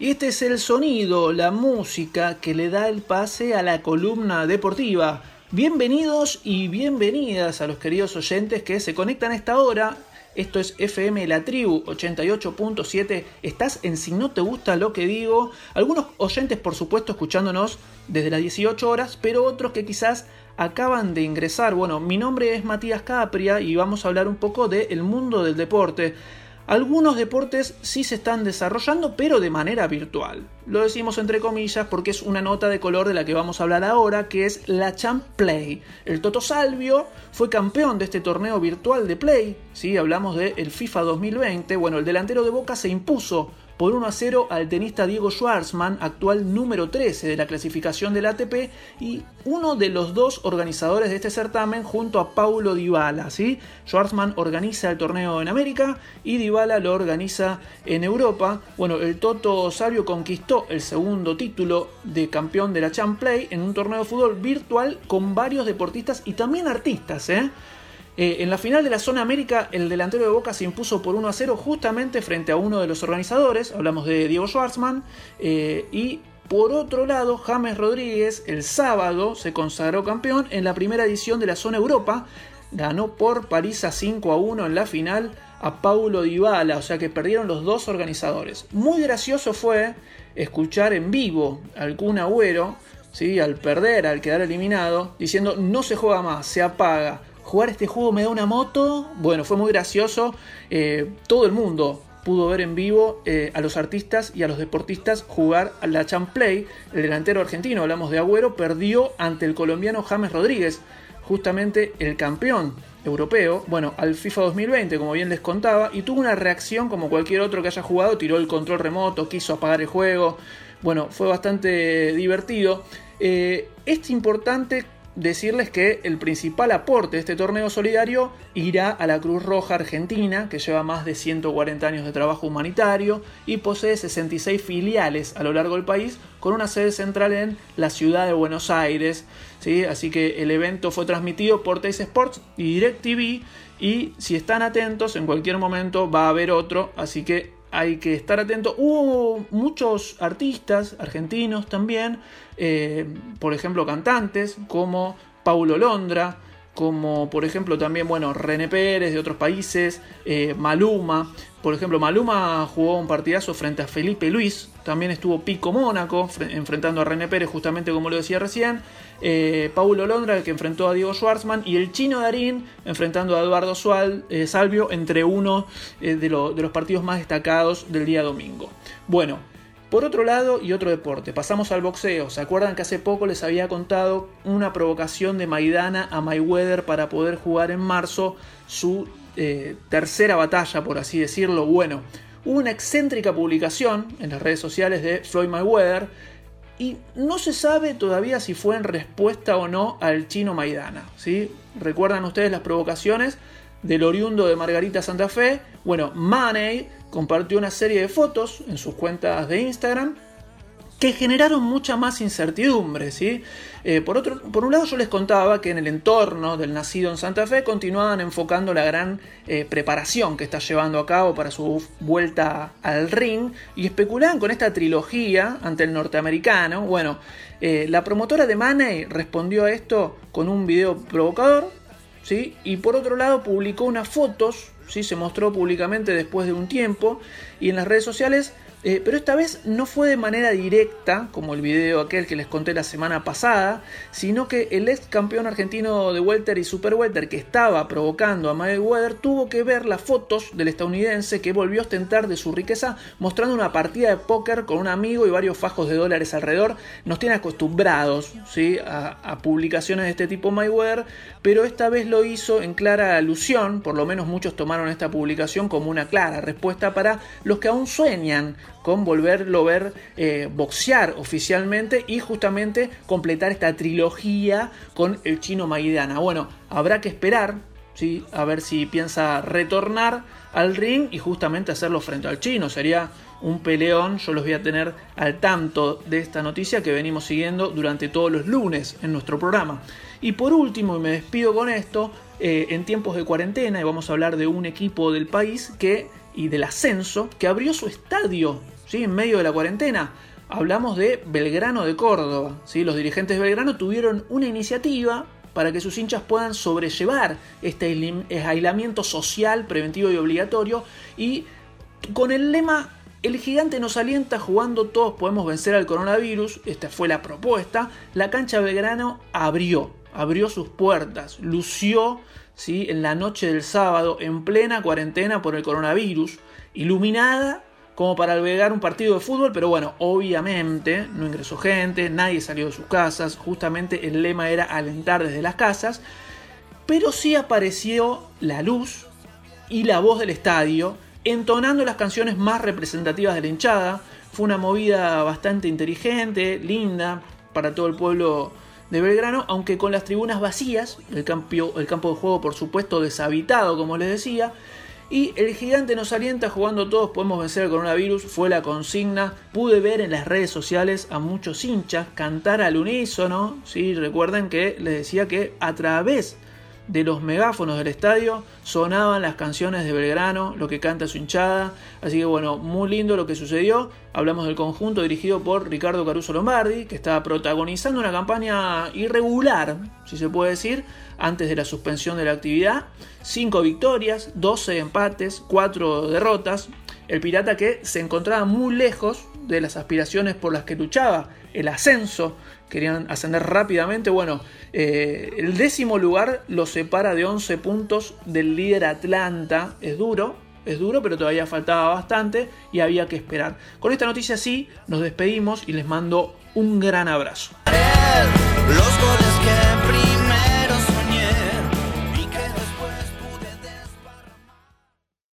Y este es el sonido, la música que le da el pase a la columna deportiva. Bienvenidos y bienvenidas a los queridos oyentes que se conectan a esta hora esto es FM La Tribu 88.7. Estás en Si No Te Gusta Lo Que Digo. Algunos oyentes, por supuesto, escuchándonos desde las 18 horas, pero otros que quizás acaban de ingresar. Bueno, mi nombre es Matías Capria y vamos a hablar un poco del mundo del deporte. Algunos deportes sí se están desarrollando, pero de manera virtual. Lo decimos entre comillas porque es una nota de color de la que vamos a hablar ahora, que es la Champ Play. El Toto Salvio fue campeón de este torneo virtual de Play, ¿sí? hablamos del FIFA 2020. Bueno, el delantero de Boca se impuso por 1 a 0 al tenista Diego Schwartzman, actual número 13 de la clasificación del ATP y uno de los dos organizadores de este certamen junto a Paulo Dybala. ¿sí? Schwartzman organiza el torneo en América y Dybala lo organiza en Europa. Bueno, el Toto Sabio conquistó el segundo título de campeón de la Champ Play en un torneo de fútbol virtual con varios deportistas y también artistas. ¿eh? Eh, en la final de la zona América, el delantero de Boca se impuso por 1 a 0 justamente frente a uno de los organizadores, hablamos de Diego Schwartzman, eh, y por otro lado, James Rodríguez el sábado se consagró campeón en la primera edición de la zona Europa, ganó por París a 5 a 1 en la final a Paulo Dybala, o sea que perdieron los dos organizadores. Muy gracioso fue escuchar en vivo al Kun Agüero, ¿sí? al perder, al quedar eliminado, diciendo no se juega más, se apaga jugar este juego me da una moto. Bueno, fue muy gracioso. Eh, todo el mundo pudo ver en vivo eh, a los artistas y a los deportistas jugar a la Champ Play. El delantero argentino, hablamos de Agüero, perdió ante el colombiano James Rodríguez, justamente el campeón europeo, bueno, al FIFA 2020, como bien les contaba, y tuvo una reacción como cualquier otro que haya jugado, tiró el control remoto, quiso apagar el juego, bueno, fue bastante divertido. Eh, es importante decirles que el principal aporte de este torneo solidario irá a la Cruz Roja Argentina, que lleva más de 140 años de trabajo humanitario y posee 66 filiales a lo largo del país, con una sede central en la ciudad de Buenos Aires. ¿sí? Así que el evento fue transmitido por Teis Sports y DirecTV. Y si están atentos, en cualquier momento va a haber otro. Así que hay que estar atento. Hubo muchos artistas argentinos también, eh, por ejemplo cantantes como Paulo Londra, como por ejemplo también, bueno, René Pérez de otros países, eh, Maluma. Por ejemplo, Maluma jugó un partidazo frente a Felipe Luis, también estuvo Pico Mónaco enfrentando a René Pérez, justamente como lo decía recién. Eh, Paulo Londra, que enfrentó a Diego Schwartzman, y el chino Darín enfrentando a Eduardo Sual, eh, Salvio, entre uno de, de los partidos más destacados del día domingo. Bueno, por otro lado, y otro deporte, pasamos al boxeo. ¿Se acuerdan que hace poco les había contado una provocación de Maidana a Mayweather para poder jugar en marzo su eh, tercera batalla, por así decirlo? Bueno, hubo una excéntrica publicación en las redes sociales de Floyd Mayweather y no se sabe todavía si fue en respuesta o no al chino Maidana. ¿sí? ¿Recuerdan ustedes las provocaciones del oriundo de Margarita Santa Fe? Bueno, Money compartió una serie de fotos en sus cuentas de Instagram que generaron mucha más incertidumbre. ¿sí? Eh, por, otro, por un lado yo les contaba que en el entorno del nacido en Santa Fe continuaban enfocando la gran eh, preparación que está llevando a cabo para su vuelta al ring y especulaban con esta trilogía ante el norteamericano. Bueno, eh, la promotora de Money respondió a esto con un video provocador ¿sí? y por otro lado publicó unas fotos ¿sí? se mostró públicamente después de un tiempo y en las redes sociales eh, pero esta vez no fue de manera directa, como el video aquel que les conté la semana pasada, sino que el ex campeón argentino de Welter y Super Welter que estaba provocando a Mayweather tuvo que ver las fotos del estadounidense que volvió a ostentar de su riqueza mostrando una partida de póker con un amigo y varios fajos de dólares alrededor. Nos tiene acostumbrados ¿sí? a, a publicaciones de este tipo Mayweather, pero esta vez lo hizo en clara alusión, por lo menos muchos tomaron esta publicación como una clara respuesta para los que aún sueñan con volverlo a ver eh, boxear oficialmente y justamente completar esta trilogía con el chino Maidana. Bueno, habrá que esperar ¿sí? a ver si piensa retornar al ring y justamente hacerlo frente al chino. Sería un peleón, yo los voy a tener al tanto de esta noticia que venimos siguiendo durante todos los lunes en nuestro programa. Y por último, y me despido con esto, eh, en tiempos de cuarentena, y vamos a hablar de un equipo del país que, y del ascenso, que abrió su estadio ¿sí? en medio de la cuarentena. Hablamos de Belgrano de Córdoba. ¿sí? Los dirigentes de Belgrano tuvieron una iniciativa para que sus hinchas puedan sobrellevar este aislamiento social, preventivo y obligatorio. Y con el lema el gigante nos alienta jugando todos podemos vencer al coronavirus, esta fue la propuesta, la cancha Belgrano abrió, abrió sus puertas, lució ¿sí? en la noche del sábado en plena cuarentena por el coronavirus, iluminada como para albergar un partido de fútbol, pero bueno, obviamente no ingresó gente, nadie salió de sus casas, justamente el lema era alentar desde las casas, pero sí apareció la luz y la voz del estadio, entonando las canciones más representativas de la hinchada. Fue una movida bastante inteligente, linda, para todo el pueblo de Belgrano, aunque con las tribunas vacías, el campo, el campo de juego por supuesto deshabitado, como les decía, y el gigante nos alienta jugando todos podemos vencer el coronavirus, fue la consigna. Pude ver en las redes sociales a muchos hinchas cantar al unísono. ¿sí? Recuerden que les decía que a través de los megáfonos del estadio sonaban las canciones de Belgrano, lo que canta su hinchada. Así que bueno, muy lindo lo que sucedió. Hablamos del conjunto dirigido por Ricardo Caruso Lombardi, que estaba protagonizando una campaña irregular, si se puede decir, antes de la suspensión de la actividad. Cinco victorias, 12 empates, 4 derrotas. El Pirata que se encontraba muy lejos de las aspiraciones por las que luchaba, el ascenso querían ascender rápidamente. Bueno, eh, el décimo lugar lo separa de 11 puntos del líder Atlanta. Es duro, es duro, pero todavía faltaba bastante y había que esperar. Con esta noticia sí, nos despedimos y les mando un gran abrazo. Los goles que